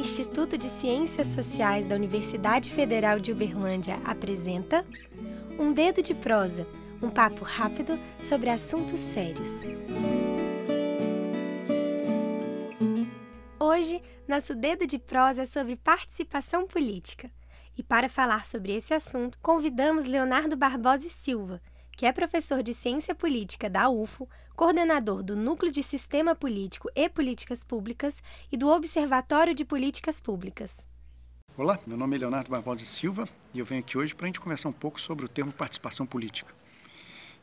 de Ciências Sociais da Universidade Federal de Uberlândia apresenta Um Dedo de Prosa, um papo rápido sobre assuntos sérios. Hoje, nosso Dedo de Prosa é sobre participação política. E para falar sobre esse assunto, convidamos Leonardo Barbosa e Silva, que é professor de Ciência Política da UFO, coordenador do Núcleo de Sistema Político e Políticas Públicas e do Observatório de Políticas Públicas. Olá, meu nome é Leonardo Barbosa Silva e eu venho aqui hoje para a gente conversar um pouco sobre o termo participação política.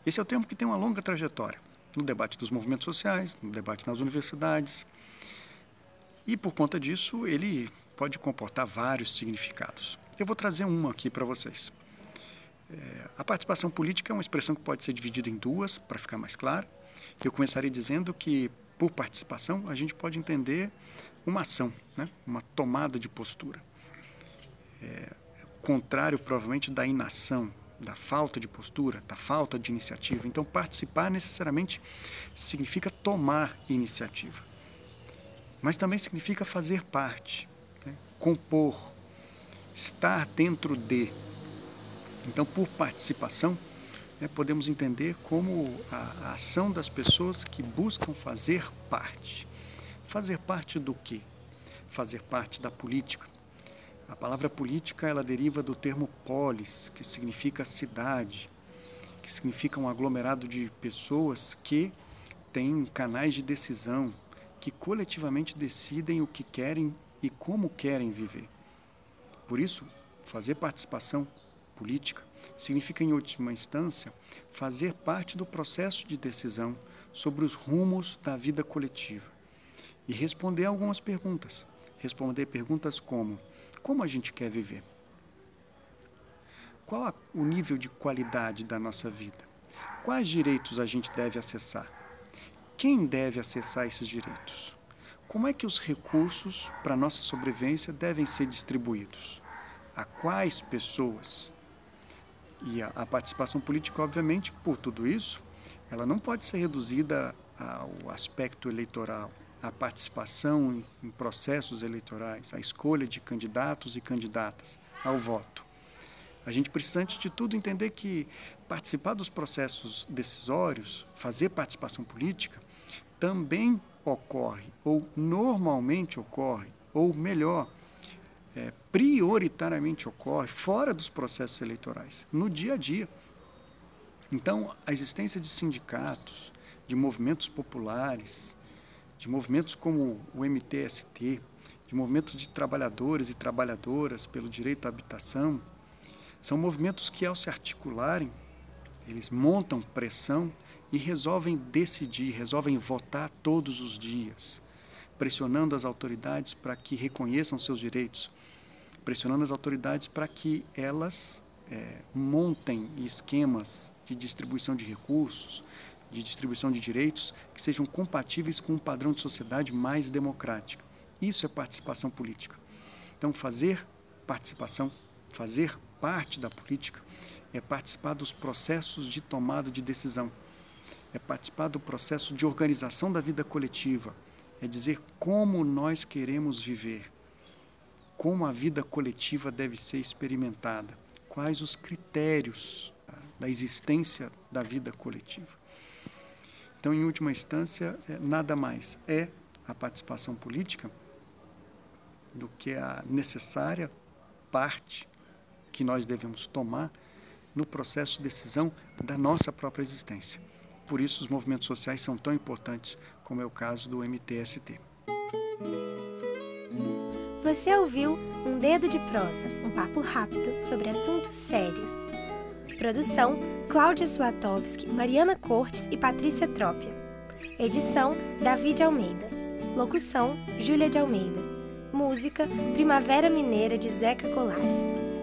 Esse é o termo que tem uma longa trajetória no debate dos movimentos sociais, no debate nas universidades. E por conta disso, ele pode comportar vários significados. Eu vou trazer um aqui para vocês. É, a participação política é uma expressão que pode ser dividida em duas, para ficar mais claro. Eu começaria dizendo que, por participação, a gente pode entender uma ação, né? uma tomada de postura. É, o contrário, provavelmente, da inação, da falta de postura, da falta de iniciativa. Então, participar necessariamente significa tomar iniciativa. Mas também significa fazer parte, né? compor, estar dentro de. Então, por participação, né, podemos entender como a, a ação das pessoas que buscam fazer parte. Fazer parte do quê? Fazer parte da política. A palavra política ela deriva do termo polis, que significa cidade, que significa um aglomerado de pessoas que têm canais de decisão, que coletivamente decidem o que querem e como querem viver. Por isso, fazer participação política significa, em última instância, fazer parte do processo de decisão sobre os rumos da vida coletiva e responder algumas perguntas. Responder perguntas como: como a gente quer viver? Qual o nível de qualidade da nossa vida? Quais direitos a gente deve acessar? Quem deve acessar esses direitos? Como é que os recursos para nossa sobrevivência devem ser distribuídos? A quais pessoas? E a, a participação política, obviamente, por tudo isso, ela não pode ser reduzida ao aspecto eleitoral, à participação em, em processos eleitorais, à escolha de candidatos e candidatas, ao voto. A gente precisa, antes de tudo, entender que participar dos processos decisórios, fazer participação política, também ocorre, ou normalmente ocorre, ou melhor, é, prioritariamente ocorre fora dos processos eleitorais, no dia a dia. Então, a existência de sindicatos, de movimentos populares, de movimentos como o MTST, de movimentos de trabalhadores e trabalhadoras pelo direito à habitação, são movimentos que, ao se articularem, eles montam pressão e resolvem decidir, resolvem votar todos os dias, pressionando as autoridades para que reconheçam seus direitos, pressionando as autoridades para que elas é, montem esquemas de distribuição de recursos, de distribuição de direitos que sejam compatíveis com um padrão de sociedade mais democrática. Isso é participação política. Então, fazer participação, fazer parte da política, é participar dos processos de tomada de decisão, é participar do processo de organização da vida coletiva, é dizer como nós queremos viver, como a vida coletiva deve ser experimentada, quais os critérios da existência da vida coletiva. Então, em última instância, é, nada mais é a participação política do que a necessária parte que nós devemos tomar no processo de decisão da nossa própria existência. Por isso, os movimentos sociais são tão importantes, como é o caso do MTST. Você ouviu Um Dedo de Prosa, um papo rápido sobre assuntos sérios. Produção: Cláudia Suatovski, Mariana Cortes e Patrícia Trópia. Edição: David Almeida. Locução: Júlia de Almeida. Música: Primavera Mineira de Zeca Colares.